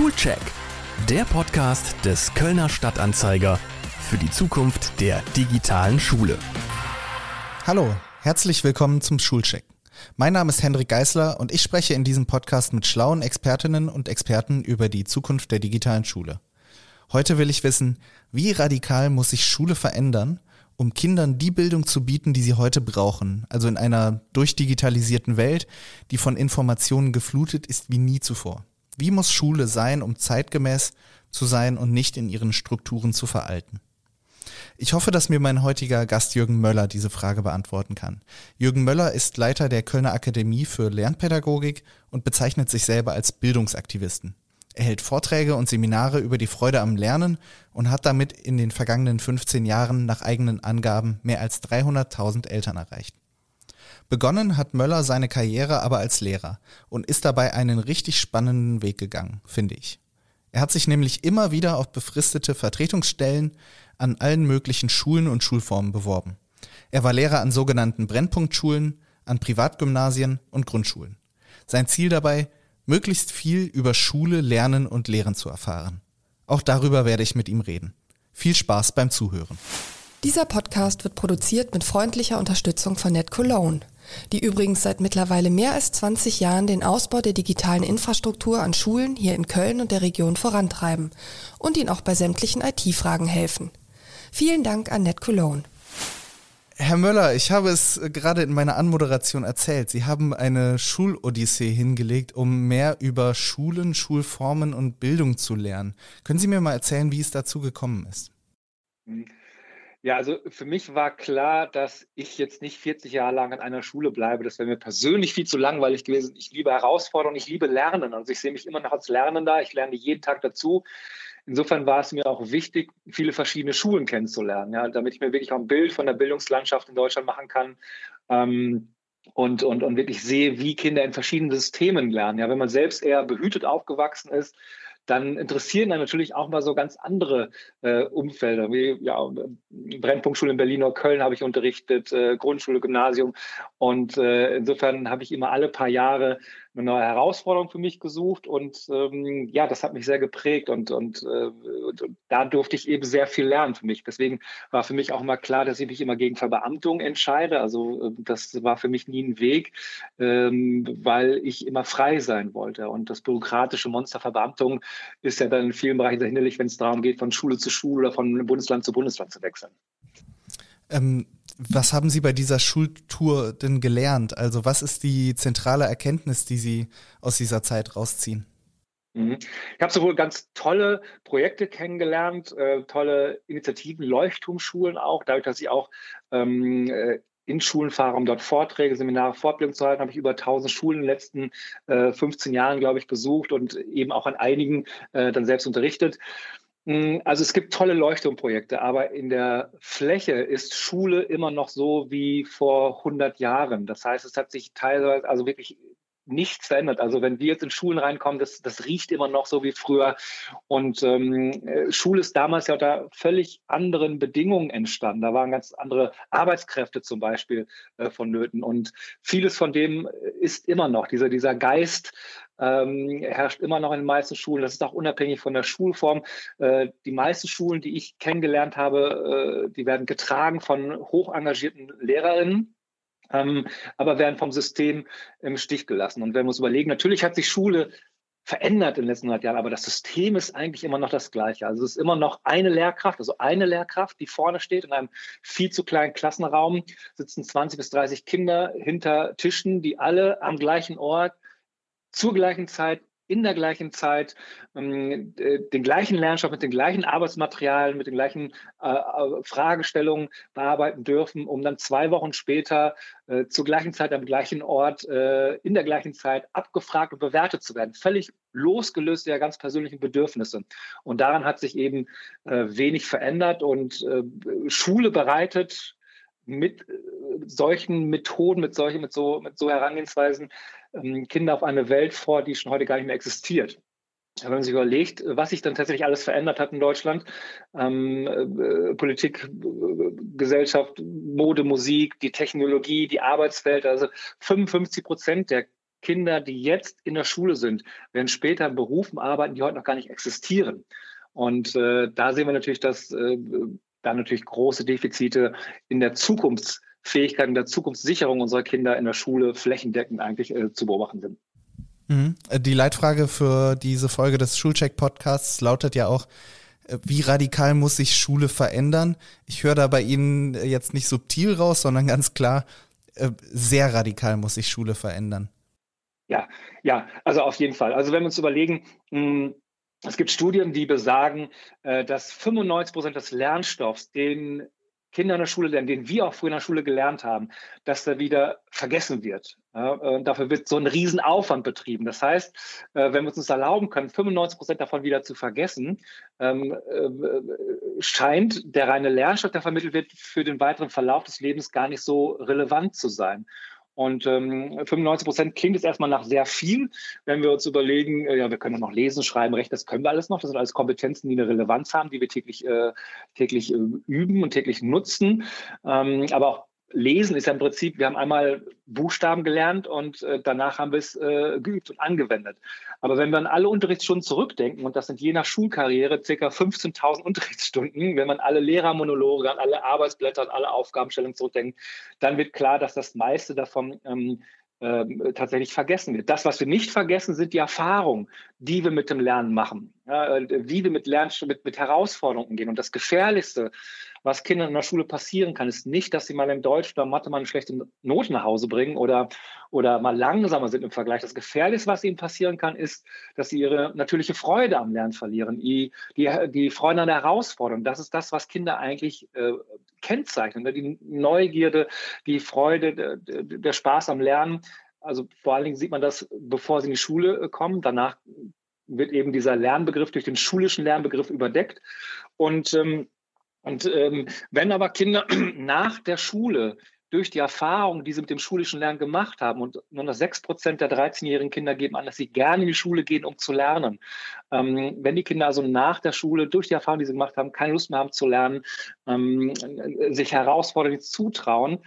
Schulcheck, der Podcast des Kölner Stadtanzeiger für die Zukunft der digitalen Schule. Hallo, herzlich willkommen zum Schulcheck. Mein Name ist Hendrik Geisler und ich spreche in diesem Podcast mit schlauen Expertinnen und Experten über die Zukunft der digitalen Schule. Heute will ich wissen, wie radikal muss sich Schule verändern, um Kindern die Bildung zu bieten, die sie heute brauchen, also in einer durchdigitalisierten Welt, die von Informationen geflutet ist wie nie zuvor. Wie muss Schule sein, um zeitgemäß zu sein und nicht in ihren Strukturen zu veralten? Ich hoffe, dass mir mein heutiger Gast Jürgen Möller diese Frage beantworten kann. Jürgen Möller ist Leiter der Kölner Akademie für Lernpädagogik und bezeichnet sich selber als Bildungsaktivisten. Er hält Vorträge und Seminare über die Freude am Lernen und hat damit in den vergangenen 15 Jahren nach eigenen Angaben mehr als 300.000 Eltern erreicht. Begonnen hat Möller seine Karriere aber als Lehrer und ist dabei einen richtig spannenden Weg gegangen, finde ich. Er hat sich nämlich immer wieder auf befristete Vertretungsstellen an allen möglichen Schulen und Schulformen beworben. Er war Lehrer an sogenannten Brennpunktschulen, an Privatgymnasien und Grundschulen. Sein Ziel dabei, möglichst viel über Schule, Lernen und Lehren zu erfahren. Auch darüber werde ich mit ihm reden. Viel Spaß beim Zuhören. Dieser Podcast wird produziert mit freundlicher Unterstützung von NetCologne die übrigens seit mittlerweile mehr als 20 Jahren den Ausbau der digitalen Infrastruktur an Schulen hier in Köln und der Region vorantreiben und ihnen auch bei sämtlichen IT-Fragen helfen. Vielen Dank an Ned Cologne. Herr Möller, ich habe es gerade in meiner Anmoderation erzählt. Sie haben eine Schulodyssee hingelegt, um mehr über Schulen, Schulformen und Bildung zu lernen. Können Sie mir mal erzählen, wie es dazu gekommen ist? Mhm. Ja, also für mich war klar, dass ich jetzt nicht 40 Jahre lang an einer Schule bleibe. Das wäre mir persönlich viel zu langweilig gewesen. Ich liebe Herausforderungen, ich liebe Lernen. Also ich sehe mich immer noch als Lernender. Ich lerne jeden Tag dazu. Insofern war es mir auch wichtig, viele verschiedene Schulen kennenzulernen, ja, damit ich mir wirklich auch ein Bild von der Bildungslandschaft in Deutschland machen kann. Ähm, und, und, und wirklich sehe, wie Kinder in verschiedenen Systemen lernen. Ja, wenn man selbst eher behütet aufgewachsen ist, dann interessieren dann natürlich auch mal so ganz andere äh, Umfelder, wie ja, Brennpunktschule in Berlin oder Köln habe ich unterrichtet, äh, Grundschule, Gymnasium. Und äh, insofern habe ich immer alle paar Jahre eine neue Herausforderung für mich gesucht und ähm, ja, das hat mich sehr geprägt und, und, äh, und, da durfte ich eben sehr viel lernen für mich. Deswegen war für mich auch mal klar, dass ich mich immer gegen Verbeamtung entscheide. Also äh, das war für mich nie ein Weg, ähm, weil ich immer frei sein wollte. Und das bürokratische Monster Verbeamtung ist ja dann in vielen Bereichen sehr hinderlich, wenn es darum geht, von Schule zu Schule oder von Bundesland zu Bundesland zu wechseln. Ähm, was haben Sie bei dieser Schultour denn gelernt? Also was ist die zentrale Erkenntnis, die Sie aus dieser Zeit rausziehen? Mhm. Ich habe sowohl ganz tolle Projekte kennengelernt, äh, tolle Initiativen, Leuchtturmschulen auch, dadurch, dass ich auch ähm, äh, in Schulen fahre, um dort Vorträge, Seminare, Fortbildung zu halten, habe ich über 1000 Schulen in den letzten äh, 15 Jahren, glaube ich, besucht und eben auch an einigen äh, dann selbst unterrichtet. Hm, also es gibt tolle Leuchtturmprojekte, aber in der Fläche ist Schule immer noch so wie vor 100 Jahren. Das heißt, es hat sich teilweise also wirklich nichts verändert. Also wenn wir jetzt in Schulen reinkommen, das, das riecht immer noch so wie früher. Und ähm, äh, Schule ist damals ja unter völlig anderen Bedingungen entstanden. Da waren ganz andere Arbeitskräfte zum Beispiel äh, vonnöten. Und vieles von dem ist immer noch, dieser, dieser Geist ähm, herrscht immer noch in den meisten Schulen. Das ist auch unabhängig von der Schulform. Äh, die meisten Schulen, die ich kennengelernt habe, äh, die werden getragen von hoch engagierten Lehrerinnen ähm, aber werden vom System im Stich gelassen. Und wenn wir uns überlegen, natürlich hat sich Schule verändert in den letzten 100 Jahren, aber das System ist eigentlich immer noch das gleiche. Also es ist immer noch eine Lehrkraft, also eine Lehrkraft, die vorne steht in einem viel zu kleinen Klassenraum, sitzen 20 bis 30 Kinder hinter Tischen, die alle am gleichen Ort zur gleichen Zeit in der gleichen Zeit ähm, den gleichen Lernstoff mit den gleichen Arbeitsmaterialien, mit den gleichen äh, äh, Fragestellungen bearbeiten dürfen, um dann zwei Wochen später äh, zur gleichen Zeit am gleichen Ort in der gleichen Zeit abgefragt und bewertet zu werden. Völlig losgelöst der ganz persönlichen Bedürfnisse. Und daran hat sich eben wenig verändert und Schule bereitet mit solchen Methoden, mit solchen, mit so, mit so Herangehensweisen ähm, Kinder auf eine Welt vor, die schon heute gar nicht mehr existiert. Wenn man sich überlegt, was sich dann tatsächlich alles verändert hat in Deutschland, ähm, äh, Politik, äh, Gesellschaft, Mode, Musik, die Technologie, die Arbeitswelt, also 55 Prozent der Kinder, die jetzt in der Schule sind, werden später in Berufen arbeiten, die heute noch gar nicht existieren. Und äh, da sehen wir natürlich, dass äh, da natürlich große Defizite in der Zukunftsfähigkeit, in der Zukunftssicherung unserer Kinder in der Schule flächendeckend eigentlich äh, zu beobachten sind. Mhm. Die Leitfrage für diese Folge des Schulcheck-Podcasts lautet ja auch, äh, wie radikal muss sich Schule verändern? Ich höre da bei Ihnen jetzt nicht subtil raus, sondern ganz klar, äh, sehr radikal muss sich Schule verändern. Ja, ja, also auf jeden Fall. Also wenn wir uns überlegen, hm, es gibt Studien, die besagen, äh, dass 95 Prozent des Lernstoffs, den Kinder in der Schule lernen, den wir auch früher in der Schule gelernt haben, dass der wieder vergessen wird. Ja, dafür wird so ein Riesenaufwand betrieben. Das heißt, äh, wenn wir es uns erlauben können, 95 Prozent davon wieder zu vergessen, ähm, äh, scheint der reine Lernstoff, der vermittelt wird, für den weiteren Verlauf des Lebens gar nicht so relevant zu sein. Und ähm, 95 Prozent klingt jetzt erstmal nach sehr viel. Wenn wir uns überlegen, äh, ja, wir können noch lesen, schreiben, rechnen, das können wir alles noch. Das sind alles Kompetenzen, die eine Relevanz haben, die wir täglich, äh, täglich äh, üben und täglich nutzen. Ähm, aber auch Lesen ist ja im Prinzip, wir haben einmal Buchstaben gelernt und äh, danach haben wir es äh, geübt und angewendet. Aber wenn wir an alle Unterrichtsstunden zurückdenken, und das sind je nach Schulkarriere ca. 15.000 Unterrichtsstunden, wenn man alle Lehrermonologe, an alle Arbeitsblätter, an alle Aufgabenstellungen zurückdenkt, dann wird klar, dass das meiste davon ähm, ähm, tatsächlich vergessen wird. Das, was wir nicht vergessen, sind die Erfahrungen, die wir mit dem Lernen machen, ja, wie wir mit Lern mit, mit Herausforderungen gehen. Und das Gefährlichste, was Kindern in der Schule passieren kann, ist nicht, dass sie mal in Deutsch oder Mathe mal eine schlechte Note nach Hause bringen oder, oder mal langsamer sind im Vergleich. Das Gefährlichste, was ihnen passieren kann, ist, dass sie ihre natürliche Freude am Lernen verlieren, die, die, die Freude an der Herausforderung. Das ist das, was Kinder eigentlich äh, kennzeichnen. Ne? Die Neugierde, die Freude, der, der Spaß am Lernen. Also vor allen Dingen sieht man das, bevor sie in die Schule äh, kommen. Danach wird eben dieser Lernbegriff durch den schulischen Lernbegriff überdeckt. Und ähm, und ähm, wenn aber Kinder nach der Schule durch die Erfahrung, die sie mit dem schulischen Lernen gemacht haben, und nur noch sechs Prozent der 13-jährigen Kinder geben an, dass sie gerne in die Schule gehen, um zu lernen. Ähm, wenn die Kinder also nach der Schule durch die Erfahrung, die sie gemacht haben, keine Lust mehr haben zu lernen, ähm, sich herausfordern, zutrauen,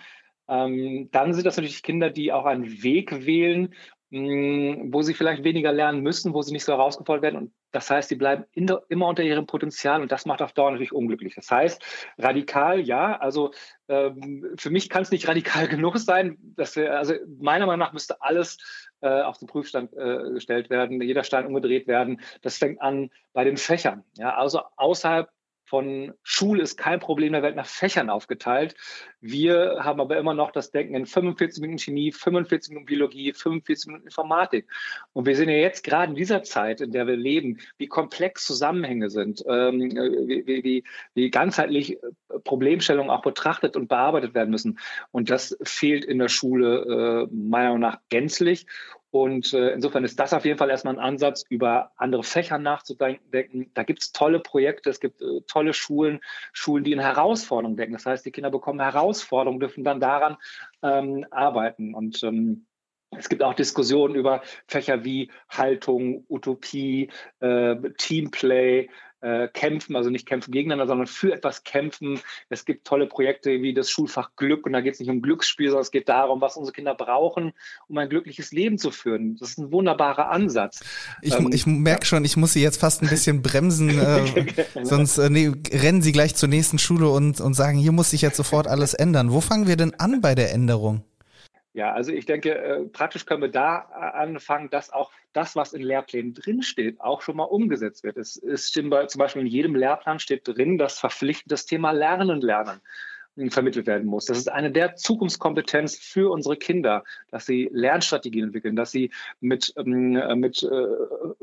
ähm, dann sind das natürlich Kinder, die auch einen Weg wählen, wo sie vielleicht weniger lernen müssen, wo sie nicht so herausgefordert werden. Und das heißt, sie bleiben der, immer unter ihrem Potenzial und das macht auf Dauer natürlich unglücklich. Das heißt, radikal, ja, also ähm, für mich kann es nicht radikal genug sein. Dass wir, also meiner Meinung nach müsste alles äh, auf den Prüfstand äh, gestellt werden, jeder Stein umgedreht werden. Das fängt an bei den Fächern. Ja, also außerhalb von Schule ist kein Problem der Welt nach Fächern aufgeteilt. Wir haben aber immer noch das Denken in 45 Minuten Chemie, 45 Minuten Biologie, 45 Minuten Informatik. Und wir sehen ja jetzt gerade in dieser Zeit, in der wir leben, wie komplex Zusammenhänge sind, ähm, wie, wie, wie ganzheitlich Problemstellungen auch betrachtet und bearbeitet werden müssen. Und das fehlt in der Schule äh, meiner Meinung nach gänzlich. Und äh, insofern ist das auf jeden Fall erstmal ein Ansatz, über andere Fächer nachzudenken. Da gibt es tolle Projekte, es gibt äh, tolle Schulen, Schulen, die in Herausforderungen denken. Das heißt, die Kinder bekommen Herausforderungen, dürfen dann daran ähm, arbeiten. Und ähm, es gibt auch Diskussionen über Fächer wie Haltung, Utopie, äh, Teamplay, äh, kämpfen, also nicht kämpfen gegeneinander, sondern für etwas kämpfen. Es gibt tolle Projekte wie das Schulfach Glück und da geht es nicht um Glücksspiel, sondern es geht darum, was unsere Kinder brauchen, um ein glückliches Leben zu führen. Das ist ein wunderbarer Ansatz. Ich, ähm, ich merke schon, ich muss Sie jetzt fast ein bisschen bremsen, äh, sonst äh, nee, rennen Sie gleich zur nächsten Schule und, und sagen, hier muss sich jetzt sofort alles ändern. Wo fangen wir denn an bei der Änderung? Ja, also ich denke, äh, praktisch können wir da äh, anfangen, dass auch das, was in Lehrplänen drinsteht, auch schon mal umgesetzt wird. Es ist zum Beispiel in jedem Lehrplan steht drin, dass verpflichtend das Thema Lernen lernen vermittelt werden muss. Das ist eine der Zukunftskompetenzen für unsere Kinder, dass sie Lernstrategien entwickeln, dass sie mit, ähm, äh, mit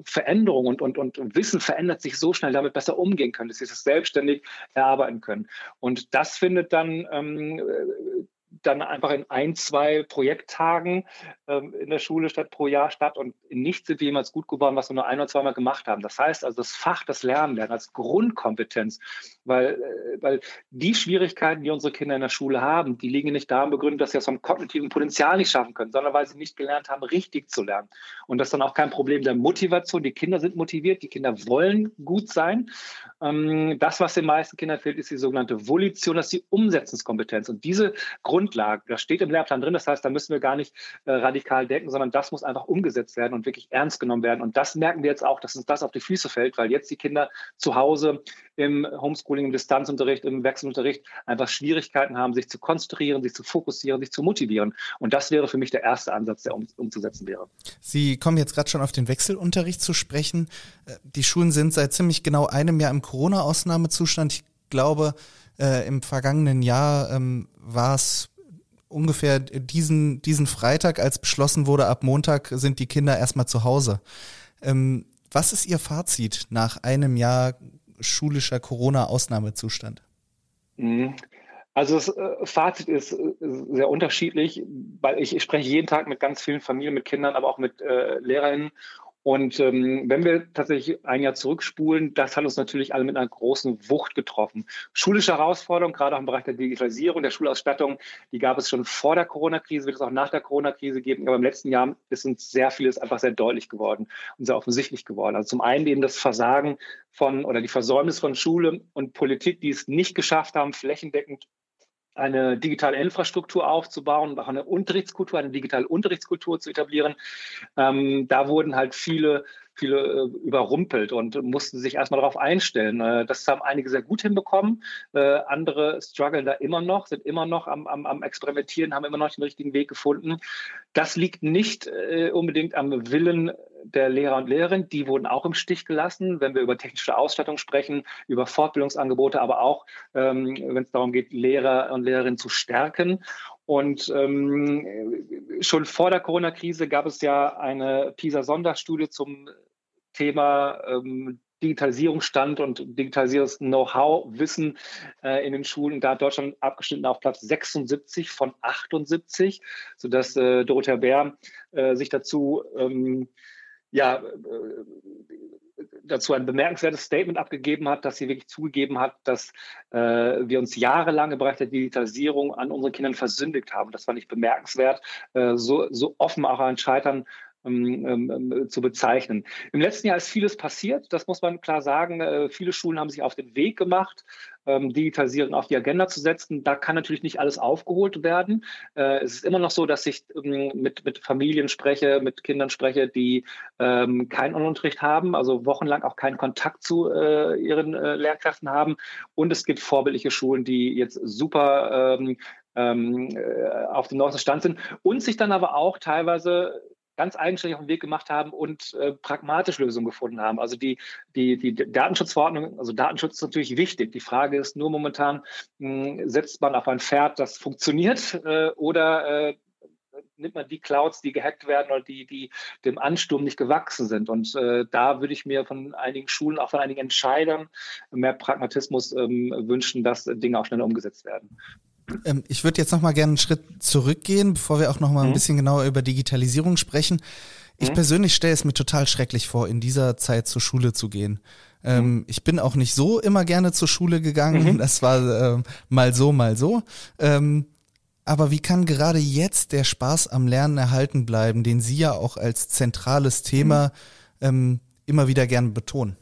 Veränderungen und, und, und Wissen verändert sich so schnell, damit besser umgehen können, dass sie das selbstständig erarbeiten können. Und das findet dann ähm, dann einfach in ein, zwei Projekttagen ähm, in der Schule statt pro Jahr statt und in nichts sind wir jemals gut geworden, was wir nur ein oder zweimal gemacht haben. Das heißt also das Fach, das Lernen lernen als Grundkompetenz, weil, äh, weil die Schwierigkeiten, die unsere Kinder in der Schule haben, die liegen nicht daran begründet, dass sie das vom kognitiven Potenzial nicht schaffen können, sondern weil sie nicht gelernt haben, richtig zu lernen. Und das ist dann auch kein Problem der Motivation. Die Kinder sind motiviert, die Kinder wollen gut sein. Ähm, das, was den meisten Kindern fehlt, ist die sogenannte Volition, das ist die Umsetzungskompetenz. Und diese Grund Grundlage. Das steht im Lehrplan drin, das heißt, da müssen wir gar nicht äh, radikal denken, sondern das muss einfach umgesetzt werden und wirklich ernst genommen werden. Und das merken wir jetzt auch, dass uns das auf die Füße fällt, weil jetzt die Kinder zu Hause im Homeschooling, im Distanzunterricht, im Wechselunterricht einfach Schwierigkeiten haben, sich zu konzentrieren, sich zu fokussieren, sich zu motivieren. Und das wäre für mich der erste Ansatz, der um, umzusetzen wäre. Sie kommen jetzt gerade schon auf den Wechselunterricht zu sprechen. Äh, die Schulen sind seit ziemlich genau einem Jahr im Corona-Ausnahmezustand. Ich glaube, äh, im vergangenen Jahr ähm, war es ungefähr diesen, diesen Freitag, als beschlossen wurde, ab Montag sind die Kinder erstmal zu Hause. Ähm, was ist Ihr Fazit nach einem Jahr schulischer Corona-Ausnahmezustand? Mhm. Also das äh, Fazit ist äh, sehr unterschiedlich, weil ich, spreche jeden Tag mit ganz vielen Familien, mit Kindern, aber auch mit äh, Lehrerinnen und ähm, wenn wir tatsächlich ein Jahr zurückspulen, das hat uns natürlich alle mit einer großen Wucht getroffen. Schulische Herausforderungen, gerade auch im Bereich der Digitalisierung, der Schulausstattung, die gab es schon vor der Corona-Krise, wird es auch nach der Corona-Krise geben. Aber im letzten Jahr ist uns sehr vieles einfach sehr deutlich geworden und sehr offensichtlich geworden. Also zum einen eben das Versagen von oder die Versäumnis von Schule und Politik, die es nicht geschafft haben, flächendeckend eine digitale Infrastruktur aufzubauen, auch eine Unterrichtskultur, eine digitale Unterrichtskultur zu etablieren. Ähm, da wurden halt viele, viele äh, überrumpelt und mussten sich erstmal darauf einstellen. Äh, das haben einige sehr gut hinbekommen. Äh, andere strugglen da immer noch, sind immer noch am, am, am Experimentieren, haben immer noch den richtigen Weg gefunden. Das liegt nicht äh, unbedingt am Willen der Lehrer und Lehrerinnen, die wurden auch im Stich gelassen, wenn wir über technische Ausstattung sprechen, über Fortbildungsangebote, aber auch, ähm, wenn es darum geht, Lehrer und Lehrerinnen zu stärken. Und ähm, schon vor der Corona-Krise gab es ja eine PISA-Sonderstudie zum Thema ähm, Digitalisierungsstand und Digitalisierungs-Know-how, Wissen äh, in den Schulen. Da hat Deutschland abgeschnitten auf Platz 76 von 78, sodass äh, Dorothea Bär äh, sich dazu ähm, ja, äh, dazu ein bemerkenswertes Statement abgegeben hat, dass sie wirklich zugegeben hat, dass äh, wir uns jahrelang im Bereich der Digitalisierung an unseren Kindern versündigt haben. Das fand ich bemerkenswert, äh, so, so offen auch ein Scheitern ähm, ähm, ähm, zu bezeichnen. Im letzten Jahr ist vieles passiert, das muss man klar sagen. Äh, viele Schulen haben sich auf den Weg gemacht, ähm, Digitalisierung auf die Agenda zu setzen. Da kann natürlich nicht alles aufgeholt werden. Äh, es ist immer noch so, dass ich mit, mit Familien spreche, mit Kindern spreche, die keinen Unterricht haben, also wochenlang auch keinen Kontakt zu äh, ihren Lehrkräften haben. Und es gibt vorbildliche Schulen, die jetzt super auf dem neuesten Stand sind und sich dann aber auch teilweise ganz eigenständig auf den Weg gemacht haben und äh, pragmatisch Lösungen gefunden haben. Also die, die, die Datenschutzverordnung, also Datenschutz ist natürlich wichtig. Die Frage ist nur momentan, mh, hm, setzt man auf ein Pferd, das funktioniert äh, oder äh, nimmt man die Clouds, die gehackt werden oder die, die dem Ansturm nicht gewachsen sind. Und äh, da würde ich mir von einigen Schulen, auch von einigen Entscheidern mehr Pragmatismus ähm, wünschen, dass Dinge auch schneller umgesetzt werden. Ähm, ich würde jetzt noch mal gerne einen Schritt zurückgehen, bevor wir auch noch mal ein mhm. bisschen genauer über Digitalisierung sprechen. Ich mhm. persönlich stelle es mir total schrecklich vor, in dieser Zeit zur Schule zu gehen. Ähm, mhm. Ich bin auch nicht so immer gerne zur Schule gegangen. Mhm. Das war ähm, mal so, mal so. Ähm, aber wie kann gerade jetzt der Spaß am Lernen erhalten bleiben, den Sie ja auch als zentrales Thema mhm. ähm, immer wieder gerne betonen?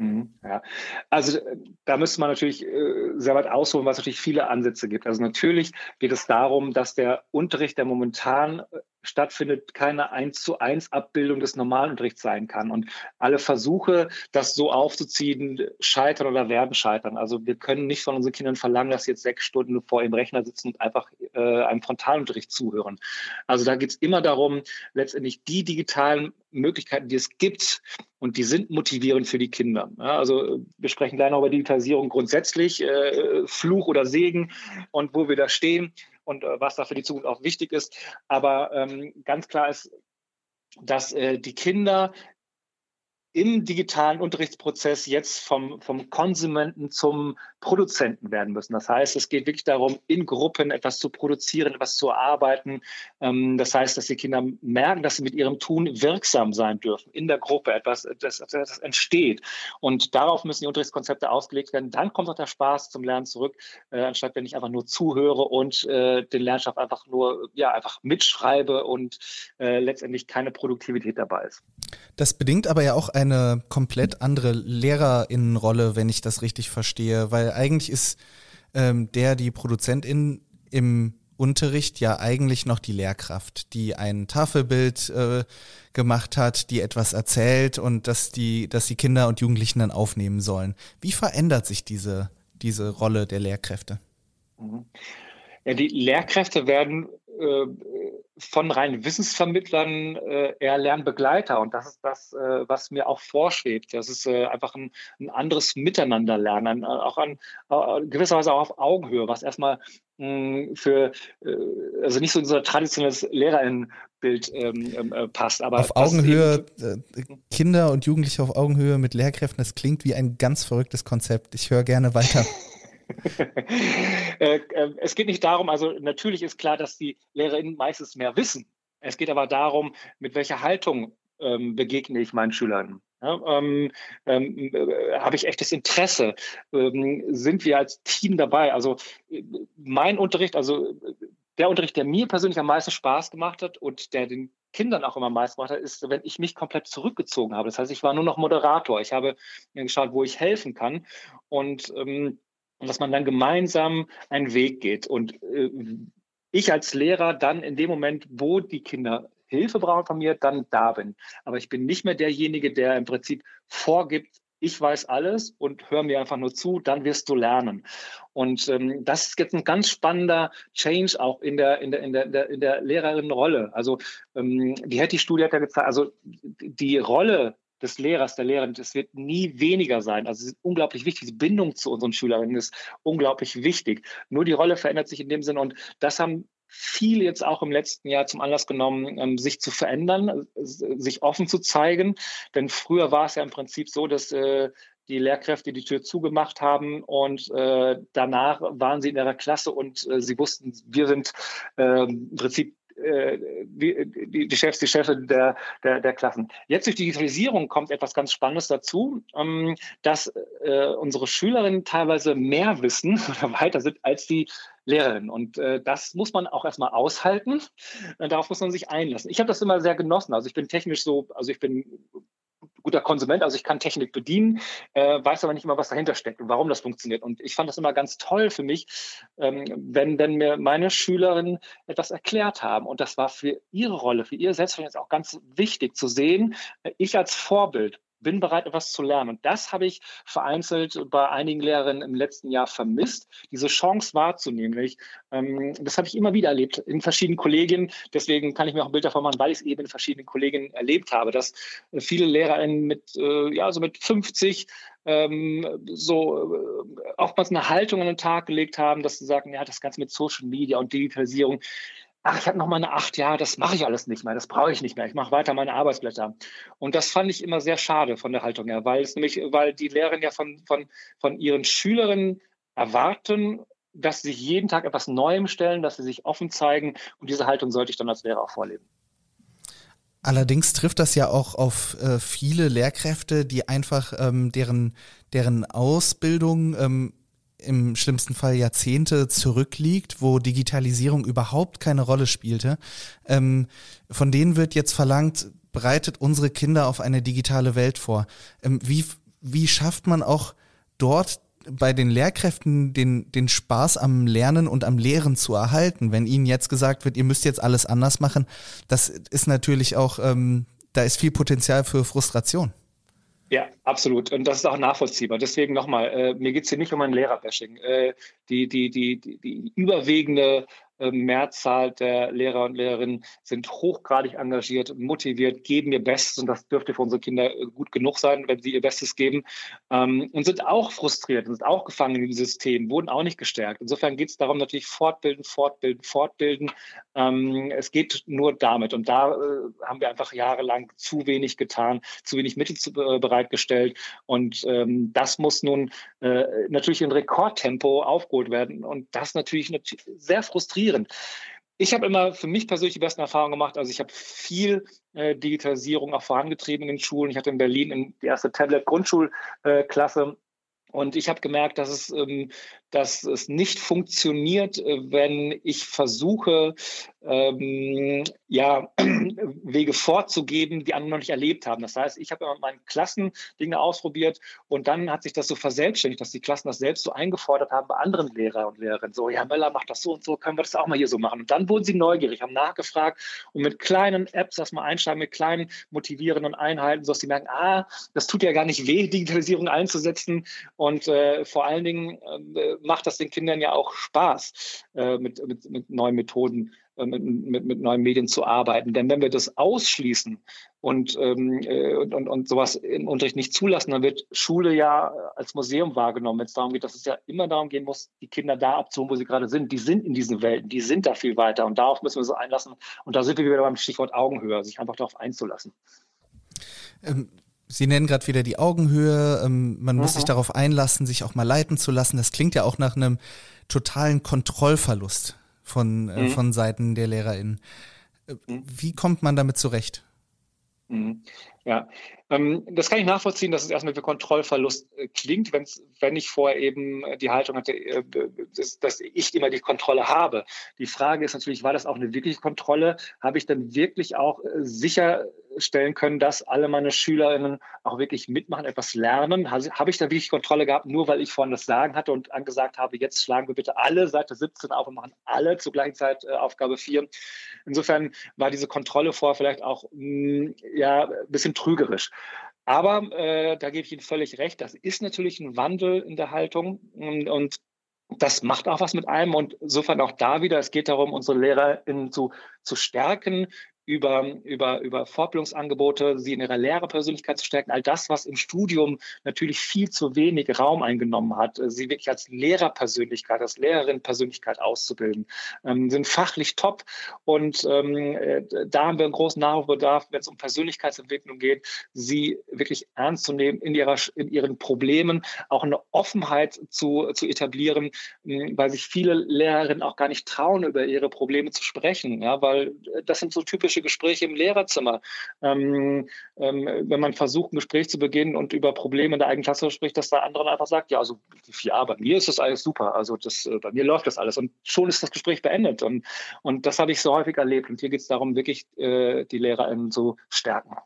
Mhm, ja, also äh, da müsste man natürlich äh, sehr weit ausholen, was natürlich viele Ansätze gibt. Also natürlich geht es darum, dass der Unterricht, der momentan äh, stattfindet, keine eins zu eins Abbildung des Normalunterrichts sein kann. Und alle Versuche, das so aufzuziehen, scheitern oder werden scheitern. Also wir können nicht von unseren Kindern verlangen, dass sie jetzt sechs Stunden vor ihrem Rechner sitzen und einfach äh, einem Frontalunterricht zuhören. Also da geht es immer darum, letztendlich die digitalen Möglichkeiten, die es gibt, und die sind motivierend für die Kinder. Ja, also wir sprechen gleich noch über Digitalisierung grundsätzlich, äh, Fluch oder Segen und wo wir da stehen und äh, was da für die Zukunft auch wichtig ist. Aber ähm, ganz klar ist, dass äh, die Kinder im digitalen Unterrichtsprozess jetzt vom, vom Konsumenten zum Produzenten werden müssen. Das heißt, es geht wirklich darum, in Gruppen etwas zu produzieren, etwas zu erarbeiten. Ähm, das heißt, dass die Kinder merken, dass sie mit ihrem Tun wirksam sein dürfen, in der Gruppe etwas, das, das entsteht. Und darauf müssen die Unterrichtskonzepte ausgelegt werden. Dann kommt auch der Spaß zum Lernen zurück, äh, anstatt wenn ich einfach nur zuhöre und äh, den Lernstoff einfach nur, ja, einfach mitschreibe und äh, letztendlich keine Produktivität dabei ist. Das bedingt aber ja auch eine komplett andere Lehrerinnenrolle, wenn ich das richtig verstehe, weil eigentlich ist ähm, der, die Produzentin im Unterricht ja eigentlich noch die Lehrkraft, die ein Tafelbild äh, gemacht hat, die etwas erzählt und dass die, dass die Kinder und Jugendlichen dann aufnehmen sollen. Wie verändert sich diese, diese Rolle der Lehrkräfte? Mhm. Ja, die Lehrkräfte werden äh, von reinen Wissensvermittlern äh, eher Lernbegleiter. Und das ist das, äh, was mir auch vorschwebt. Das ist äh, einfach ein, ein anderes Miteinanderlernen, auch an äh, gewisserweise auch auf Augenhöhe, was erstmal mh, hm, für, äh, also nicht so unser traditionelles Lehrerinnenbild ähm, ähm, äh, passt. Aber auf Augenhöhe, Kinder und Jugendliche auf Augenhöhe mit Lehrkräften, das klingt wie ein ganz verrücktes Konzept. Ich höre gerne weiter. Äh, äh, es geht nicht darum, also natürlich ist klar, dass die Lehrerinnen meistens mehr wissen. Es geht aber darum, mit welcher Haltung ähm, begegne ich meinen Schülern. Ja, ähm, ähm, äh, Habe ich echtes Interesse? Ähm, sind wir als Team dabei? Also äh, mein Unterricht, also der Unterricht, der mir persönlich am meisten Spaß gemacht hat und der den Kindern auch immer am meisten gemacht hat, ist, wenn ich mich komplett zurückgezogen habe. Das heißt, ich war nur noch Moderator. Ich habe geschaut, wo ich helfen kann. Und ähm, und dass man dann gemeinsam einen Weg geht. Und äh, ich als Lehrer dann in dem Moment, wo die Kinder Hilfe brauchen von mir, dann da bin. Aber ich bin nicht mehr derjenige, der im Prinzip vorgibt, ich weiß alles und hör mir einfach nur zu, dann wirst du lernen. Und ähm, das ist jetzt ein ganz spannender Change auch in der, in der, in der, in der Lehrerinnenrolle. Also ähm, die Hattie-Studie hat ja gezeigt, also die Rolle des Lehrers, der Lehrerin, das wird nie weniger sein. Also es ist unglaublich wichtig. Die Bindung zu unseren Schülerinnen ist unglaublich wichtig. Nur die Rolle verändert sich in dem Sinn und das haben viele jetzt auch im letzten Jahr zum Anlass genommen, ähm, sich zu verändern, sich offen zu zeigen. Denn früher war es ja im Prinzip so, dass äh, die Lehrkräfte die Tür zugemacht haben und äh, danach waren sie in ihrer Klasse und äh, sie wussten, wir sind äh, im Prinzip äh, die, die Chefs, die Chefin der, der, der Klassen. Jetzt durch Digitalisierung kommt etwas ganz Spannendes dazu, ähm, dass äh, unsere Schülerinnen teilweise mehr wissen oder weiter sind als die Lehrerinnen. Und äh, das muss man auch erstmal aushalten. Darauf muss man sich einlassen. Ich habe das immer sehr genossen. Also ich bin technisch so, also ich bin guter Konsument, also ich kann Technik bedienen, äh, weiß aber nicht immer, was dahinter steckt und warum das funktioniert. Und ich fand das immer ganz toll für mich, ähm, wenn, wenn mir meine Schülerinnen etwas erklärt haben. Und das war für ihre Rolle, für ihr Selbstverständnis auch ganz wichtig zu sehen. Äh, ich als Vorbild bin bereit, etwas zu lernen. Und das habe ich vereinzelt bei einigen Lehrerinnen im letzten Jahr vermisst, diese Chance wahrzunehmen. Ich, ähm, das habe ich immer wieder erlebt in verschiedenen Kollegien. Deswegen kann ich mir auch ein Bild davon machen, weil ich es eben in verschiedenen Kollegien erlebt habe, dass viele Lehrerinnen mit, äh, ja, so mit 50 ähm, so äh, oftmals eine Haltung an den Tag gelegt haben, dass sie sagen, ja, das Ganze mit Social Media und Digitalisierung, ach, ich habe noch meine acht Jahre, das mache ich alles nicht mehr, das brauche ich nicht mehr, ich mache weiter meine Arbeitsblätter. Und das fand ich immer sehr schade von der Haltung her, weil es nämlich, weil die Lehrerinnen ja von, von, von ihren Schülerinnen erwarten, dass sie sich jeden Tag etwas Neuem stellen, dass sie sich offen zeigen und diese Haltung sollte ich dann als Lehrer auch vorleben. Allerdings trifft das ja auch auf äh, viele Lehrkräfte, die einfach ähm, deren, deren Ausbildung ähm, im schlimmsten Fall Jahrzehnte zurückliegt, wo Digitalisierung überhaupt keine Rolle spielte. Ähm, von denen wird jetzt verlangt, bereitet unsere Kinder auf eine digitale Welt vor. Ähm, wie, wie schafft man auch dort bei den Lehrkräften den, den Spaß am Lernen und am Lehren zu erhalten, wenn ihnen jetzt gesagt wird, ihr müsst jetzt alles anders machen, das ist natürlich auch, ähm, da ist viel Potenzial für Frustration. Ja, absolut. Und das ist auch nachvollziehbar. Deswegen nochmal, äh, mir geht es hier nicht um ein Lehrerbashing. Äh, die, die, die, die, die überwiegende Mehrzahl der Lehrer und Lehrerinnen sind hochgradig engagiert, motiviert, geben ihr Bestes und das dürfte für unsere Kinder äh, gut genug sein, wenn sie ihr Bestes geben ähm, und sind auch frustriert sind auch gefangen in dem System, wurden auch nicht gestärkt. Insofern geht es darum, natürlich fortbilden, fortbilden, fortbilden. Ähm, es geht nur damit und da äh, haben wir einfach jahrelang zu wenig getan, zu wenig Mittel äh, bereitgestellt und ähm, das muss nun natürlich in Rekordtempo aufgeholt werden und das natürlich sehr frustrierend digitalisieren. Ich habe immer für mich persönlich die besten Erfahrungen gemacht. Also ich habe viel äh, Digitalisierung auch vorangetrieben in den Schulen. Ich hatte in Berlin in die erste Tablet-Grundschulklasse äh, und ich habe gemerkt, dass es, ähm, dass es nicht funktioniert, äh, wenn ich versuche, ähm, ja, Wege vorzugeben, die andere noch nicht erlebt haben. Das heißt, ich habe in meinen Klassen Dinge ausprobiert und dann hat sich das so verselbstständigt, dass die Klassen das selbst so eingefordert haben bei anderen Lehrer und Lehrerinnen. So, ja, Möller macht das so und so, können wir das auch mal hier so machen. Und dann wurden sie neugierig, haben nachgefragt und mit kleinen Apps das mal einsteigen, mit kleinen motivierenden Einheiten, sodass sie merken, ah, das tut ja gar nicht weh, Digitalisierung einzusetzen. Und äh, vor allen Dingen äh, macht das den Kindern ja auch Spaß, äh, mit, mit, mit neuen Methoden äh, mit, mit, mit, neuen Medien zu arbeiten. Denn wenn wir das ausschließen und, ähm, äh, und, und, und sowas im Unterricht nicht zulassen, dann wird Schule ja als Museum wahrgenommen, wenn es darum geht, dass es ja immer darum gehen muss, die Kinder da abzuholen, wo sie gerade sind. Die sind in diesen Welten, die sind da viel weiter und darauf müssen wir so einlassen. Und da sind wir wieder beim Stichwort Augenhöhe, sich einfach darauf einzulassen. Ähm, Sie nennen gerade wieder die Augenhöhe, ähm, man mhm. muss sich mhm. darauf einlassen, sich auch mal leiten zu lassen. Das klingt ja auch nach einem totalen Kontrollverlust von, äh, mhm. von Seiten der LehrerInnen. Äh, mhm. Wie kommt man damit zurecht? Mhm. Ja, ähm, das kann ich nachvollziehen, dass es erstmal wie Kontrollverlust äh, klingt, wenn's, wenn ich vorher eben äh, die Haltung hatte, äh, dass, dass, ich immer die Kontrolle habe. Die Frage ist natürlich, war das auch eine wirkliche Kontrolle? Habe ich dann wirklich auch äh, sicherstellen können, dass alle meine SchülerInnen auch wirklich mitmachen, etwas lernen? Habe, ich da wirklich Kontrolle gehabt, nur weil ich vorhin das Sagen hatte und angesagt habe, jetzt schlagen wir bitte alle Seite 17 auf und machen alle zur gleichen Zeit äh, Aufgabe 4. Insofern war diese Kontrolle vorher vielleicht auch mh, mm, ja, ein bisschen trügerisch. Aber äh, da gebe ich Ihnen völlig recht, das ist natürlich ein Wandel in der Haltung und, und das macht auch was mit einem und insofern auch da wieder, es geht darum, unsere LehrerInnen zu, zu stärken, über, über, über Fortbildungsangebote, sie in ihrer Lehrerpersönlichkeit zu stärken. All das, was im Studium natürlich viel zu wenig Raum eingenommen hat, äh, sie wirklich als Lehrerpersönlichkeit, als Lehrerin-Persönlichkeit auszubilden, ähm, sind fachlich top. Und ähm, äh, da haben wir einen großen Nachholbedarf, wenn es um Persönlichkeitsentwicklung geht, sie wirklich ernst zu nehmen in, ihrer, in ihren Problemen, auch eine Offenheit zu, zu etablieren, äh, weil sich viele Lehrerinnen auch gar nicht trauen, über ihre Probleme zu sprechen. Ja, weil äh, das sind so typische typische Gespräche im Lehrerzimmer. Ähm, ähm, wenn man versucht, ein Gespräch zu beginnen und über Probleme in der eigenen Klasse spricht, dass der andere einfach sagt, ja, also 4a, bei mir ist das alles super, also das, äh, bei mir läuft das alles und schon ist das Gespräch beendet und, und das habe ich so häufig erlebt und hier geht es darum, wirklich äh, die LehrerInnen zu stärken.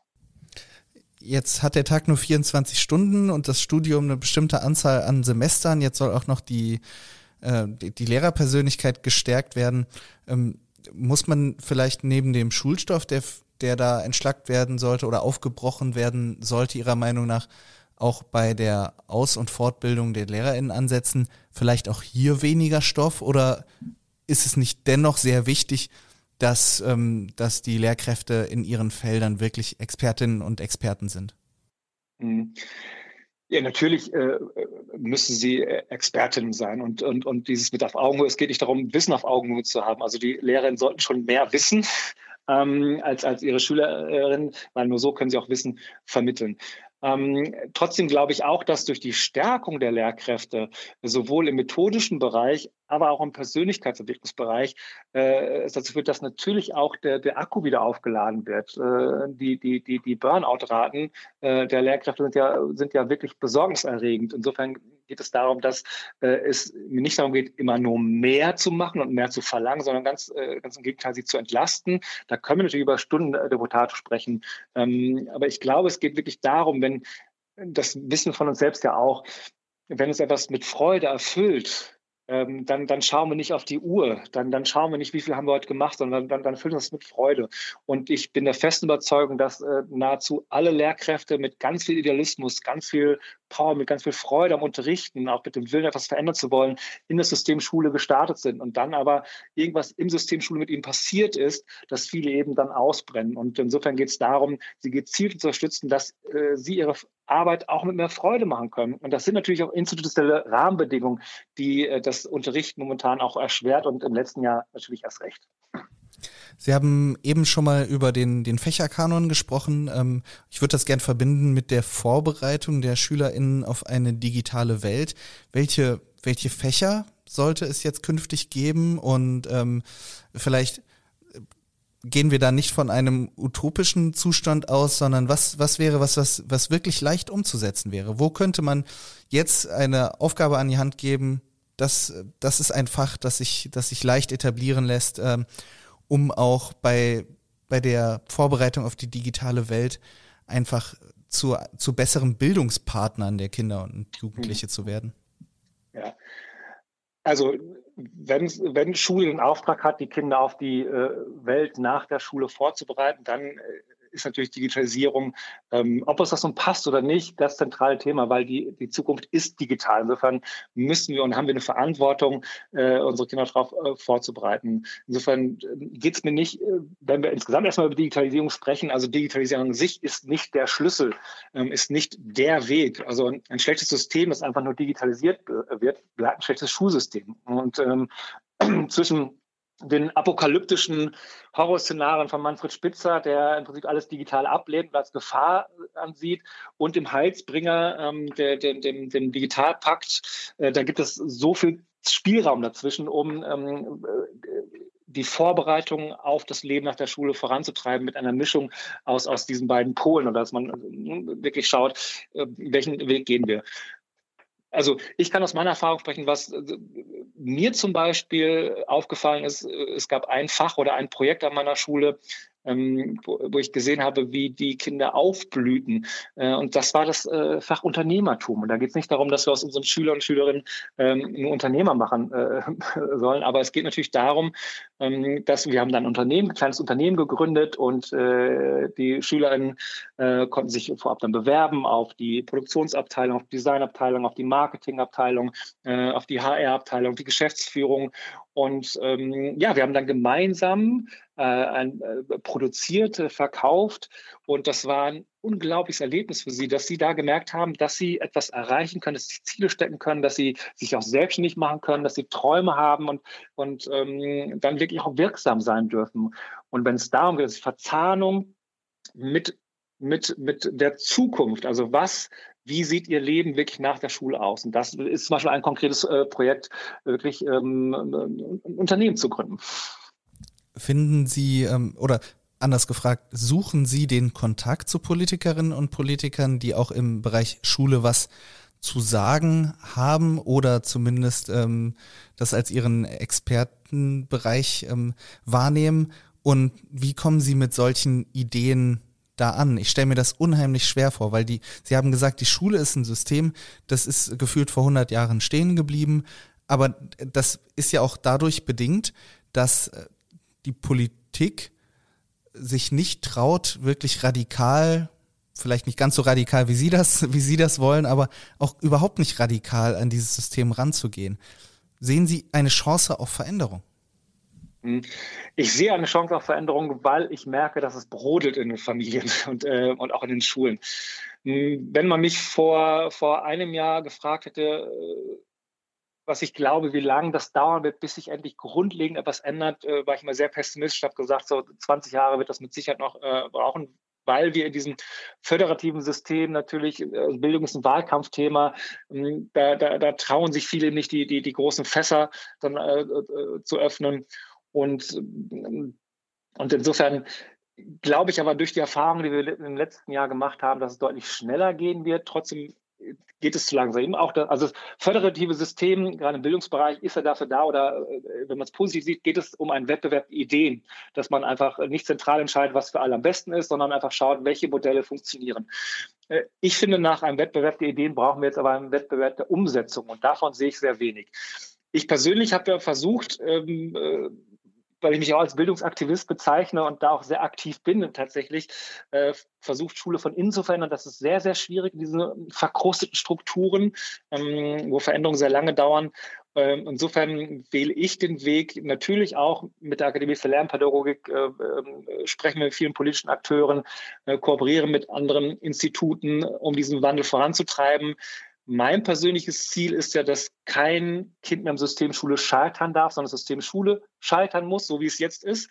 Jetzt hat der Tag nur 24 Stunden und das Studium eine bestimmte Anzahl an Semestern. Jetzt soll auch noch die, äh, die, die Lehrerpersönlichkeit gestärkt werden. Ähm, muss man vielleicht neben dem Schulstoff, der, der da entschlackt werden sollte oder aufgebrochen werden sollte, Ihrer Meinung nach, auch bei der Aus- und Fortbildung der LehrerInnen ansetzen, vielleicht auch hier weniger Stoff oder ist es nicht dennoch sehr wichtig, dass, ähm, dass die Lehrkräfte in ihren Feldern wirklich Expertinnen und Experten sind? Mhm. Ja, natürlich äh, müssen sie äh, Expertinnen sein und, und, und dieses mit auf Augenhöhe, es geht nicht darum, Wissen auf Augenhöhe zu haben. Also die Lehrerinnen sollten schon mehr wissen ähm, als, als ihre Schülerinnen, weil nur so können sie auch Wissen vermitteln. Ähm, trotzdem glaube ich auch, dass durch die Stärkung der Lehrkräfte sowohl im methodischen Bereich, aber auch im Persönlichkeitsentwicklungsbereich äh, es dazu führt, dass natürlich auch der, der Akku wieder aufgeladen wird. Äh, die die, die, die Burnout-Raten äh, der Lehrkräfte sind ja, sind ja wirklich besorgniserregend. Insofern geht es darum, dass äh, es nicht darum geht, immer nur mehr zu machen und mehr zu verlangen, sondern ganz, äh, ganz im Gegenteil, sie zu entlasten. Da können wir natürlich über Stundendeputate sprechen. Ähm, aber ich glaube, es geht wirklich darum, wenn das wissen von uns selbst ja auch, wenn es etwas mit Freude erfüllt, ähm, dann, dann schauen wir nicht auf die Uhr, dann, dann schauen wir nicht, wie viel haben wir heute gemacht, sondern dann, dann füllen wir es mit Freude. Und ich bin der festen Überzeugung, dass äh, nahezu alle Lehrkräfte mit ganz viel Idealismus, ganz viel Power, mit ganz viel Freude am Unterrichten, auch mit dem Willen, etwas verändern zu wollen, in das System Schule gestartet sind und dann aber irgendwas im System Schule mit ihnen passiert ist, dass viele eben dann ausbrennen. Und insofern geht es darum, sie gezielt zu unterstützen, dass äh, sie ihre Arbeit auch mit mehr Freude machen können. Und das sind natürlich auch institutionelle Rahmenbedingungen, die äh, das Unterrichten momentan auch erschwert und im letzten Jahr natürlich erst recht. Sie haben eben schon mal über den, den Fächerkanon gesprochen. Ähm, ich würde das gern verbinden mit der Vorbereitung der SchülerInnen auf eine digitale Welt. Welche, welche Fächer sollte es jetzt künftig geben? Und ähm, vielleicht gehen wir da nicht von einem utopischen Zustand aus, sondern was, was wäre was, was, was wirklich leicht umzusetzen wäre? Wo könnte man jetzt eine Aufgabe an die Hand geben? Das, das ist ein Fach, das sich, das sich leicht etablieren lässt, ähm, um auch bei bei der Vorbereitung auf die digitale Welt einfach zu, zu besseren Bildungspartnern der Kinder und Jugendliche mhm. zu werden? Ja, also wenn, wenn Schule den Auftrag hat, die Kinder auf die äh, Welt nach der Schule vorzubereiten, dann äh, ist natürlich Digitalisierung, ähm, ob es das nun passt oder nicht, das zentrale Thema, weil die, die Zukunft ist digital. Insofern müssen wir und haben wir eine Verantwortung, äh, unsere Kinder darauf äh, vorzubereiten. Insofern äh, geht es mir nicht, äh, wenn wir insgesamt erstmal über Digitalisierung sprechen, also Digitalisierung an sich ist nicht der Schlüssel, ähm, ist nicht der Weg. Also ein, ein schlechtes System, das einfach nur digitalisiert äh, wird, bleibt ein schlechtes Schulsystem. Und ähm, zwischen den apokalyptischen Horrorszenarien von Manfred Spitzer, der im Prinzip alles digital ablehnt und als Gefahr ansieht, und dem Heilsbringer, ähm, der, der, dem, dem Digitalpakt. Äh, da gibt es so viel Spielraum dazwischen, um ähm, die Vorbereitung auf das Leben nach der Schule voranzutreiben mit einer Mischung aus, aus diesen beiden Polen oder dass man äh, wirklich schaut, äh, welchen Weg gehen wir also ich kann aus meiner Erfahrung sprechen, was äh, mir zum Beispiel aufgefallen ist, äh, es gab ein Fach oder ein Projekt an meiner Schule, ähm, wo, ich gesehen habe, wie die Kinder aufblühten. Äh, und das war das äh, Fach Unternehmertum. Und da geht es nicht darum, dass wir aus unseren Schülern und Schülerinnen ähm, Unternehmer machen äh, sollen, aber es geht natürlich darum, ähm, dass wir haben dann ein Unternehmen, ein kleines Unternehmen gegründet und die Schülerinnen konnten sich vorab dann bewerben auf die Produktionsabteilung, auf die Designabteilung, auf die Marketingabteilung, auf die HR-Abteilung, die Geschäftsführung. Und ähm, ja, wir haben dann gemeinsam äh, ein, äh, produziert, äh, verkauft. Und das war ein unglaubliches Erlebnis für sie, dass sie da gemerkt haben, dass sie etwas erreichen können, dass sie Ziele stecken können, dass sie sich auch selbstständig machen können, dass sie Träume haben und, und ähm, dann wirklich auch wirksam sein dürfen. Und wenn es darum geht, dass Verzahnung mit mit, mit der Zukunft. Also was, wie sieht Ihr Leben wirklich nach der Schule aus? Und das ist zum Beispiel ein konkretes äh, Projekt, wirklich ähm, ein Unternehmen zu gründen. Finden Sie ähm, oder anders gefragt, suchen Sie den Kontakt zu Politikerinnen und Politikern, die auch im Bereich Schule was zu sagen haben oder zumindest ähm, das als ihren Expertenbereich ähm, wahrnehmen? Und wie kommen Sie mit solchen Ideen da an? Ich stelle mir das unheimlich schwer vor, weil die, Sie haben gesagt, die Schule ist ein System, das ist gefühlt vor 100 Jahren stehen geblieben, aber das ist ja auch dadurch bedingt, dass äh, die Politik sich nicht traut, wirklich radikal, vielleicht nicht ganz so radikal, wie Sie das, wie Sie das wollen, aber auch überhaupt nicht radikal an dieses System ranzugehen. Sehen Sie eine Chance auf Veränderung? Hm. Ich sehe eine Chance auf Veränderung, weil ich merke, dass es brodelt in den Familien und, äh, und auch in den Schulen. Hm, wenn man mich vor, vor einem Jahr gefragt hätte, äh, was ich glaube, wie lange das dauern wird, bis sich endlich grundlegend etwas ändert, äh, war ich immer sehr pessimistisch. Habe gesagt, so 20 Jahre wird das mit Sicherheit noch äh, brauchen, weil wir in diesem föderativen System natürlich, äh, Bildung ist ein Wahlkampfthema, hm, da, da, da trauen sich viele nicht, die, die, die großen Fässer dann äh, äh, zu öffnen. Und, und insofern glaube ich aber durch die Erfahrungen, die wir im letzten Jahr gemacht haben, dass es deutlich schneller gehen wird. Trotzdem geht es zu langsam. Eben auch das, also das föderative System, gerade im Bildungsbereich, ist ja dafür da oder äh, wenn man es positiv sieht, geht es um einen Wettbewerb Ideen, dass man einfach nicht zentral entscheidet, was für alle am besten ist, sondern einfach schaut, welche Modelle funktionieren. Äh, ich finde, nach einem Wettbewerb der Ideen brauchen wir jetzt aber einen Wettbewerb der Umsetzung und davon sehe ich sehr wenig. Ich persönlich habe ja versucht, ähm, äh, weil ich mich auch als Bildungsaktivist bezeichne und da auch sehr aktiv bin tatsächlich, äh, versucht Schule von innen zu verändern. Das ist sehr, sehr schwierig, diese verkrusteten Strukturen, ähm, wo Veränderungen sehr lange dauern. Ähm, insofern wähle ich den Weg natürlich auch mit der Akademie für Lernpädagogik, äh, äh, sprechen mit vielen politischen Akteuren, äh, kooperieren mit anderen Instituten, um diesen Wandel voranzutreiben. Mein persönliches Ziel ist ja, dass kein Kind mehr im System Schule scheitern darf, sondern das System Schule scheitern muss, so wie es jetzt ist.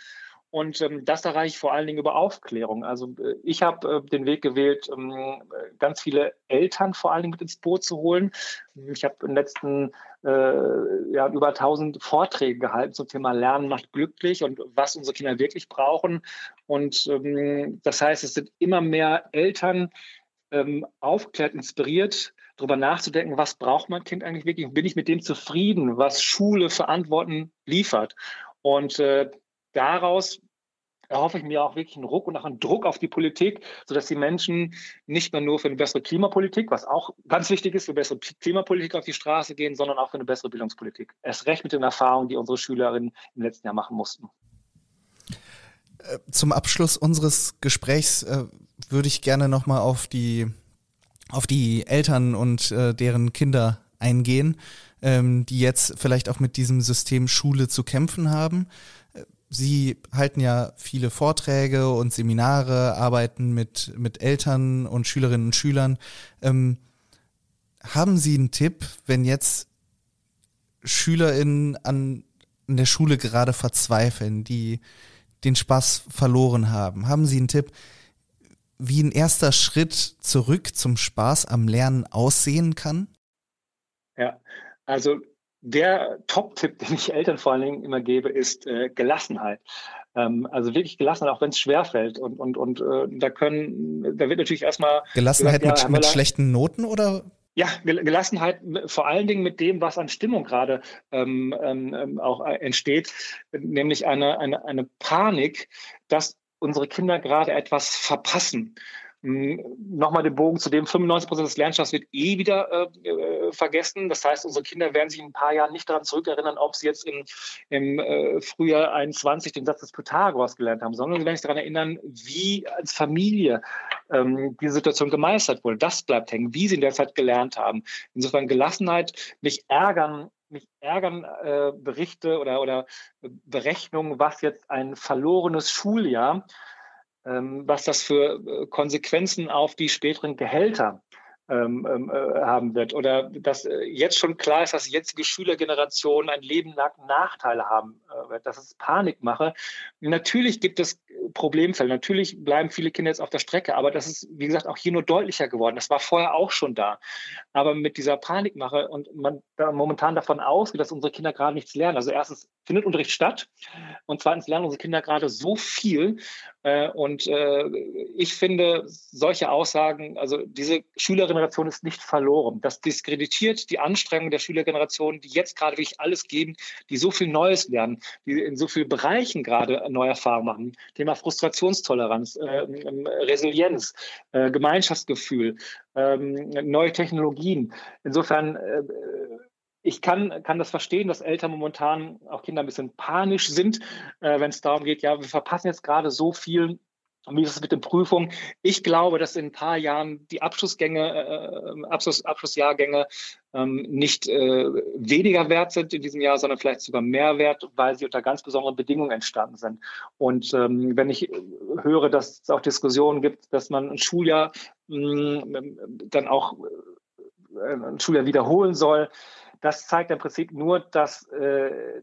Und ähm, das erreiche ich vor allen Dingen über Aufklärung. Also äh, ich habe äh, den Weg gewählt, ähm, ganz viele Eltern vor allen Dingen mit ins Boot zu holen. Ich habe in den letzten äh, ja, über 1000 Vorträge gehalten zum Thema Lernen macht glücklich und was unsere Kinder wirklich brauchen. Und ähm, das heißt, es sind immer mehr Eltern ähm, aufklärt, inspiriert, darüber nachzudenken, was braucht mein Kind eigentlich wirklich? Bin ich mit dem zufrieden, was Schule für Antworten liefert? Und äh, daraus erhoffe ich mir auch wirklich einen Ruck und auch einen Druck auf die Politik, sodass die Menschen nicht mehr nur für eine bessere Klimapolitik, was auch ganz wichtig ist, für bessere Klimapolitik auf die Straße gehen, sondern auch für eine bessere Bildungspolitik. Erst recht mit den Erfahrungen, die unsere Schülerinnen im letzten Jahr machen mussten. Äh, zum Abschluss unseres Gesprächs äh, würde ich gerne nochmal auf die, auf die Eltern und äh, deren Kinder eingehen, ähm, die jetzt vielleicht auch mit diesem System Schule zu kämpfen haben. Sie halten ja viele Vorträge und Seminare, arbeiten mit, mit Eltern und Schülerinnen und Schülern. Ähm, haben Sie einen Tipp, wenn jetzt SchülerInnen an, an der Schule gerade verzweifeln, die den Spaß verloren haben? Haben Sie einen Tipp, wie ein erster Schritt zurück zum Spaß am Lernen aussehen kann? Ja, also der Top-Tipp, den ich Eltern vor allen Dingen immer gebe, ist äh, Gelassenheit. Ähm, also wirklich gelassen, auch wenn es schwerfällt. Und, und, und äh, da können, da wird natürlich erstmal. Gelassenheit gesagt, ja, mit, mit schlechten Noten oder? Ja, Gelassenheit vor allen Dingen mit dem, was an Stimmung gerade ähm, ähm, auch äh, entsteht, nämlich eine, eine, eine Panik, dass unsere Kinder gerade etwas verpassen. Hm, nochmal den Bogen zu dem, 95 Prozent des Lernstoffs wird eh wieder äh, äh, vergessen. Das heißt, unsere Kinder werden sich in ein paar Jahren nicht daran zurückerinnern, ob sie jetzt im, im äh, Frühjahr 21 den Satz des Pythagoras gelernt haben, sondern sie werden sich daran erinnern, wie als Familie ähm, diese Situation gemeistert wurde. Das bleibt hängen, wie sie in der Zeit gelernt haben. Insofern Gelassenheit, mich ärgern mich ärgern äh, Berichte oder, oder Berechnungen, was jetzt ein verlorenes Schuljahr ähm, was das für äh, Konsequenzen auf die späteren Gehälter ähm, ähm, äh, haben wird. Oder dass äh, jetzt schon klar ist, dass jetzige Schülergenerationen ein Leben lang Nachteile haben äh, wird, dass es Panik mache. Natürlich gibt es Problemfälle, natürlich bleiben viele Kinder jetzt auf der Strecke, aber das ist, wie gesagt, auch hier nur deutlicher geworden. Das war vorher auch schon da. Aber mit dieser Panikmache und man da momentan davon ausgeht, dass unsere Kinder gerade nichts lernen. Also erstens findet Unterricht statt und zweitens lernen unsere Kinder gerade so viel. Äh, und äh, ich finde solche Aussagen, also diese Schülerinnen Generation ist nicht verloren. Das diskreditiert die Anstrengungen der Schülergeneration, die jetzt gerade wirklich alles geben, die so viel Neues lernen, die in so vielen Bereichen gerade neue Erfahrungen machen. Thema Frustrationstoleranz, äh, ähm, Resilienz, äh, Gemeinschaftsgefühl, äh, neue Technologien. Insofern ich kann, kann das verstehen, dass Eltern momentan, auch Kinder ein bisschen panisch sind, äh, wenn es darum geht, ja, wir verpassen jetzt gerade so viel wie ist es mit den Prüfungen? Ich glaube, dass in ein paar Jahren die Abschlussgänge, äh, Abschluss, Abschlussjahrgänge ähm, nicht äh, weniger wert sind in diesem Jahr, sondern vielleicht sogar mehr wert, weil sie unter ganz besonderen Bedingungen entstanden sind. Und ähm, wenn ich höre, dass es auch Diskussionen gibt, dass man ein Schuljahr mh, mm, dann auch äh, ein Schuljahr wiederholen soll, das zeigt im Prinzip nur, dass, äh,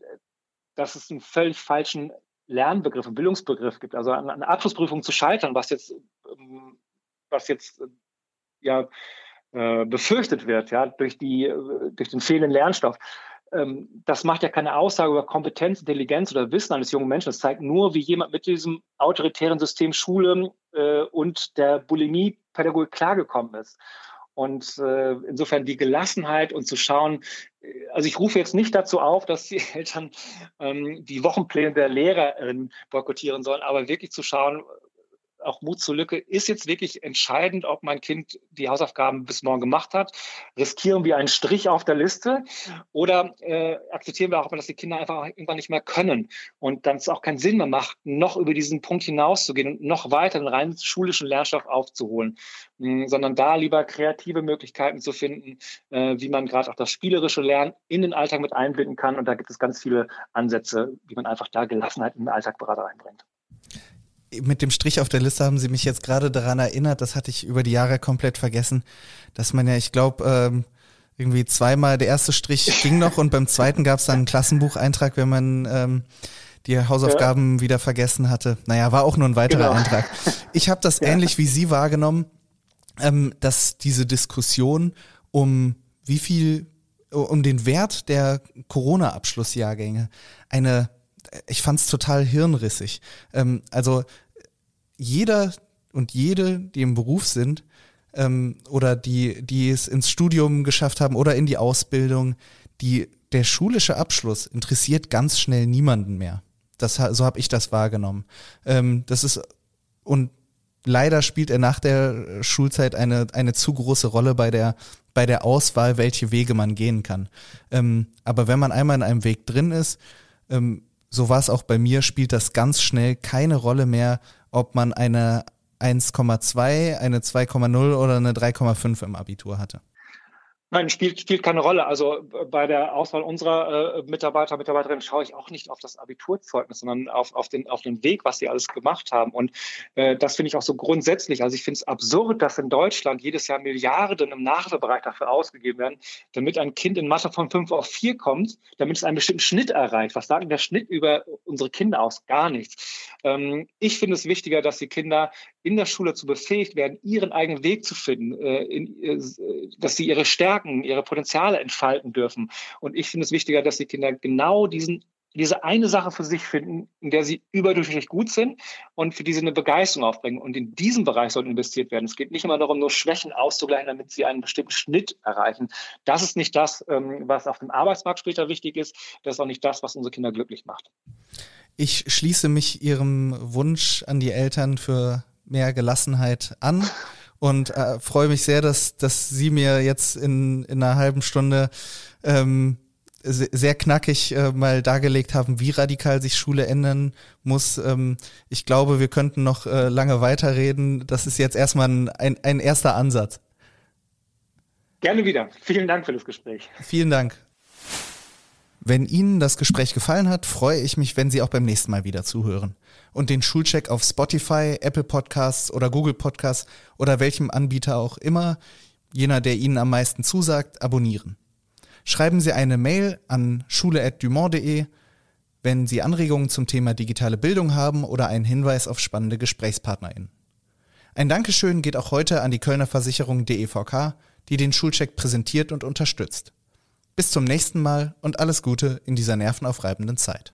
dass es einen völlig falschen Lernbegriff, einen Bildungsbegriff gibt. Also an, an Abschlussprüfungen zu scheitern, was jetzt, ähm, was jetzt äh, ja äh, befürchtet wird, ja, durch die, äh, durch den fehlenden Lernstoff. Ähm, das macht ja keine Aussage über Kompetenz, Intelligenz oder Wissen eines jungen Menschen. Das zeigt nur, wie jemand mit diesem autoritären System Schule und der Bulimie-Pädagogik klargekommen ist. Und äh, insofern die Gelassenheit und zu schauen, äh, also ich rufe jetzt nicht dazu auf, dass die Eltern ähm, die Wochenpläne der Lehrerin boykottieren sollen, aber wirklich zu schauen, auch Mut zur Lücke ist jetzt wirklich entscheidend, ob mein Kind die Hausaufgaben bis morgen gemacht hat. Riskieren wir einen Strich auf der Liste oder äh, akzeptieren wir auch, dass die Kinder einfach irgendwann nicht mehr können und dann es auch keinen Sinn mehr macht, noch über diesen Punkt hinauszugehen und noch weiter den rein schulischen Lernstoff aufzuholen, mh, sondern da lieber kreative Möglichkeiten zu finden, äh, wie man gerade auch das spielerische Lernen in den Alltag mit einbinden kann. Und da gibt es ganz viele Ansätze, wie man einfach da Gelassenheit in den Alltag berater einbringt mit dem Strich auf der Liste haben Sie mich jetzt gerade daran erinnert, das hatte ich über die Jahre komplett vergessen, dass man ja, ich glaube, ähm, irgendwie zweimal der erste Strich ging noch und beim zweiten gab es dann einen Klassenbucheintrag, wenn man ähm, die Hausaufgaben ja. wieder vergessen hatte. Naja, war auch nur ein weiterer genau. Eintrag. Ich habe das ja. ähnlich wie Sie wahrgenommen, ähm, dass diese Diskussion um wie viel, um den Wert der Corona-Abschlussjahrgänge eine ich fand es total hirnrissig. Ähm, also jeder und jede, die im Beruf sind ähm, oder die, die es ins Studium geschafft haben oder in die Ausbildung, die der schulische Abschluss interessiert ganz schnell niemanden mehr. Das, so habe ich das wahrgenommen. Ähm, das ist und leider spielt er nach der Schulzeit eine, eine zu große Rolle bei der, bei der Auswahl, welche Wege man gehen kann. Ähm, aber wenn man einmal in einem Weg drin ist, ähm, so war es auch bei mir, spielt das ganz schnell keine Rolle mehr, ob man eine 1,2, eine 2,0 oder eine 3,5 im Abitur hatte. Nein, spielt, spielt keine Rolle. Also bei der Auswahl unserer äh, Mitarbeiter, Mitarbeiterinnen schaue ich auch nicht auf das Abiturzeugnis, sondern auf, auf, den, auf den Weg, was sie alles gemacht haben. Und äh, das finde ich auch so grundsätzlich. Also ich finde es absurd, dass in Deutschland jedes Jahr Milliarden im Nachhilfebereich dafür ausgegeben werden, damit ein Kind in Mathe von 5 auf 4 kommt, damit es einen bestimmten Schnitt erreicht. Was sagt denn der Schnitt über unsere Kinder aus? Gar nichts. Ähm, ich finde es wichtiger, dass die Kinder in der Schule zu befähigt werden, ihren eigenen Weg zu finden, äh, in, äh, dass sie ihre Stärken, ihre Potenziale entfalten dürfen. Und ich finde es wichtiger, dass die Kinder genau diesen diese eine Sache für sich finden, in der sie überdurchschnittlich gut sind und für die sie eine Begeisterung aufbringen. Und in diesem Bereich soll investiert werden. Es geht nicht immer darum, nur Schwächen auszugleichen, damit sie einen bestimmten Schnitt erreichen. Das ist nicht das, ähm, was auf dem Arbeitsmarkt später wichtig ist. Das ist auch nicht das, was unsere Kinder glücklich macht. Ich schließe mich Ihrem Wunsch an die Eltern für mehr Gelassenheit an und äh, freue mich sehr, dass, dass Sie mir jetzt in, in einer halben Stunde ähm, sehr knackig äh, mal dargelegt haben, wie radikal sich Schule ändern muss. Ähm, ich glaube, wir könnten noch äh, lange weiterreden. Das ist jetzt erstmal ein, ein, ein erster Ansatz. Gerne wieder. Vielen Dank für das Gespräch. Vielen Dank. Wenn Ihnen das Gespräch gefallen hat, freue ich mich, wenn Sie auch beim nächsten Mal wieder zuhören und den Schulcheck auf Spotify, Apple Podcasts oder Google Podcasts oder welchem Anbieter auch immer, jener, der Ihnen am meisten zusagt, abonnieren. Schreiben Sie eine Mail an schule.dumont.de, wenn Sie Anregungen zum Thema digitale Bildung haben oder einen Hinweis auf spannende GesprächspartnerInnen. Ein Dankeschön geht auch heute an die Kölner Versicherung DEVK, die den Schulcheck präsentiert und unterstützt. Bis zum nächsten Mal und alles Gute in dieser nervenaufreibenden Zeit.